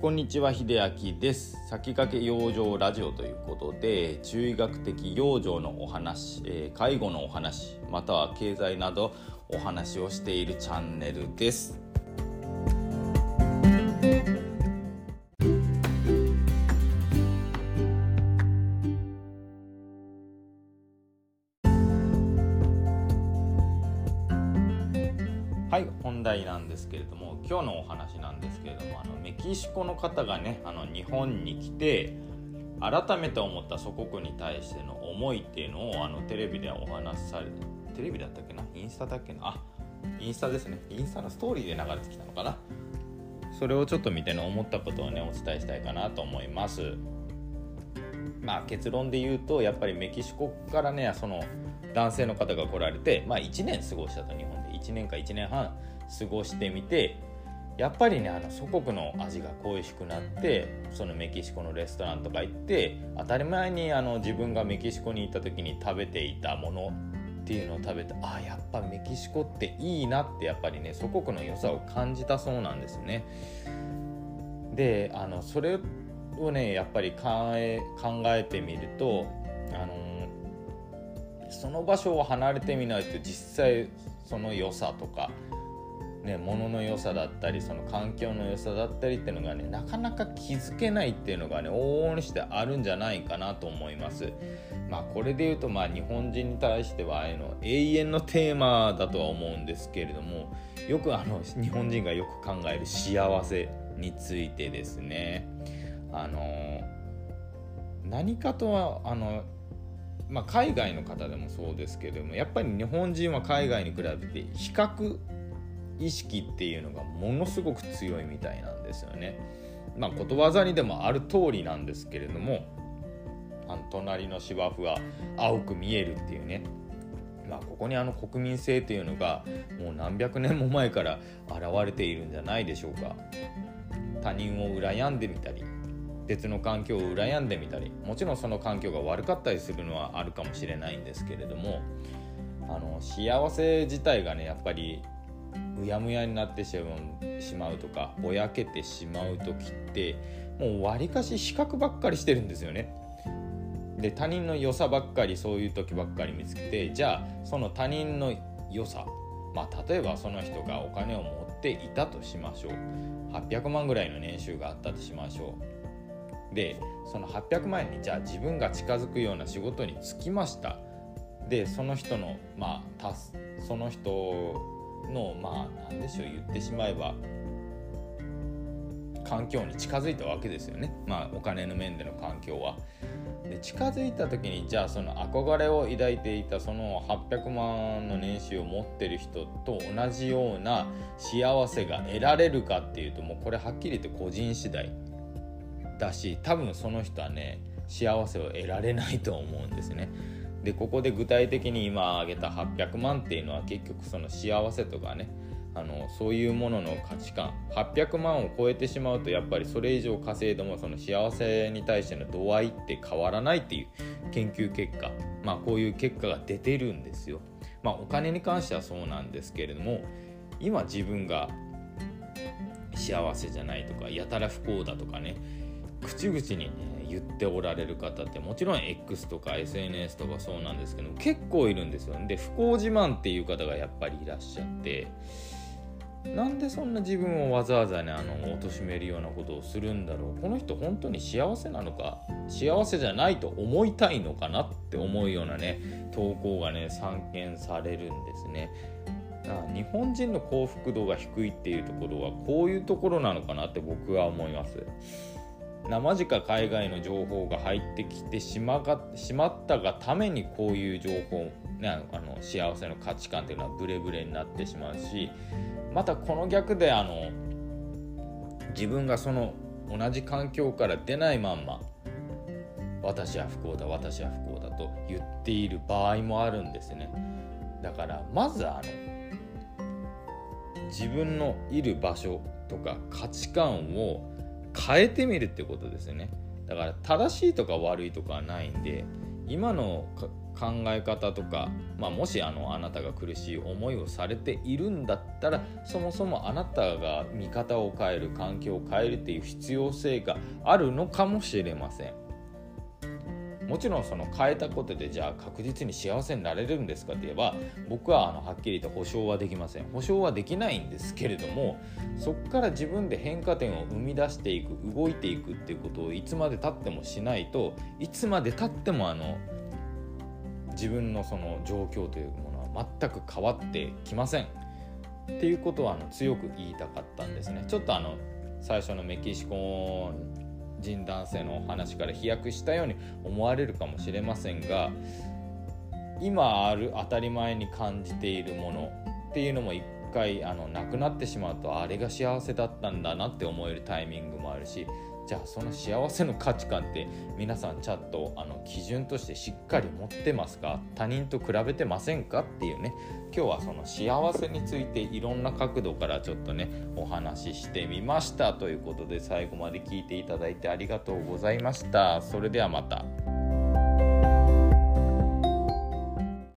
こんにちは秀明です。先駆け養生ラジオということで中医学的養生のお話、えー、介護のお話または経済などお話をしているチャンネルです。本題なんですけれども今日のお話なんですけれどもあのメキシコの方がねあの日本に来て改めて思った祖国に対しての思いっていうのをあのテレビでお話しされてテレビだったっけな？インスタだっけな？あインスタですね。インスタのストーリーで流れてきたのかな？それをちょっと見てね思ったことをねお伝えしたいかなと思います。まあ結論で言うとやっぱりメキシコからねその男性の方が来られてまあ1年過ごしたと日本で。1年か1年半過ごしてみてやっぱりねあの祖国の味が恋しくなってそのメキシコのレストランとか行って当たり前にあの自分がメキシコに行った時に食べていたものっていうのを食べてああやっぱメキシコっていいなってやっぱりね祖国の良さを感じたそうなんですね。であのそれをねやっぱり考え考えてみるとあのその場所を離れてみないと実際その良さとかね、物の良さだったりその環境の良さだったりっていうのがねなかなか気づけないっていうのがね往々にしてあるんじゃないかなと思います。まあこれで言うとまあ日本人に対してはあの永遠のテーマだとは思うんですけれどもよくあの日本人がよく考える幸せについてですねあの何かとはあのまあ、海外の方でもそうですけれどもやっぱり日本人は海外に比べて比較意識っていうのがものすごく強いみたいなんですよね。まあ、ことわざにでもある通りなんですけれどもあの隣の芝生は青く見えるっていうねまあ、ここにあの国民性というのがもう何百年も前から現れているんじゃないでしょうか他人を羨んでみたり別の環境を羨んでみたりもちろんその環境が悪かったりするのはあるかもしれないんですけれどもあの幸せ自体がねやっぱりうやむやになってしまうとかぼやけてしまう時ってもうわりかし比較ばっかりしてるんですよね。で他人の良さばっかりそういう時ばっかり見つけてじゃあその他人の良さまあ例えばその人がお金を持っていたとしましょう。800万ぐらいの年収があったとしましょう。でその800万円にじゃあ自分が近づくような仕事に就きました。でその人のまあその人のまあ何でしょう言ってしまえば環境に近づいたわけですよねまあお金の面での環境は。で近づいた時にじゃあその憧れを抱いていたその800万の年収を持ってる人と同じような幸せが得られるかっていうともうこれはっきり言って個人次第だし多分その人はね幸せを得られないと思うんですね。でここで具体的に今挙げた800万っていうのは結局その幸せとかねあのそういうものの価値観800万を超えてしまうとやっぱりそれ以上稼いでもその幸せに対しての度合いって変わらないっていう研究結果まあこういう結果が出てるんですよ。まあお金に関してはそうなんですけれども今自分が幸せじゃないとかやたら不幸だとかね口々に言っておられる方ってもちろん X とか SNS とかそうなんですけど結構いるんですよ。で不幸自慢っていう方がやっぱりいらっしゃってなんでそんな自分をわざわざねあの貶めるようなことをするんだろう。この人本当に幸せなのか幸せじゃないと思いたいのかなって思うようなね投稿がね散見されるんですね。日本人の幸福度が低いっていうところはこういうところなのかなって僕は思います。生近海外の情報が入ってきてしまがしまったがためにこういう情報、ね、あの幸せの価値観っていうのはブレブレになってしまうしまたこの逆であの自分がその同じ環境から出ないまんま私は不幸だ私は不幸だと言っている場合もあるんですね。だからまずあの自分のいる場所とか価値観を変えてみるってことですよねだから正しいとか悪いとかはないんで今の考え方とか、まあ、もしあのあなたが苦しい思いをされているんだったらそもそもあなたが見方を変える環境を変えるっていう必要性があるのかもしれません。もちろんその変えたことでじゃあ確実に幸せになれるんですかって言えば僕はあのはっきり言って保証はできません。保証はできないんですけれどもそこから自分で変化点を生み出していく動いていくっていうことをいつまでたってもしないといつまでたってもあの自分のその状況というものは全く変わってきません。っていうことはあの強く言いたかったんですね。ちょっとあの最初のメキシコ人男性の話から飛躍したように思われるかもしれませんが今ある当たり前に感じているものっていうのも一回あのなくなってしまうとあれが幸せだったんだなって思えるタイミングもあるしじゃあその幸せの価値観って皆さんちゃんとあの基準としてしっかり持ってますか？他人と比べてませんか？っていうね。今日はその幸せについていろんな角度からちょっとねお話ししてみました。ということで最後まで聞いていただいてありがとうございました。それではまた。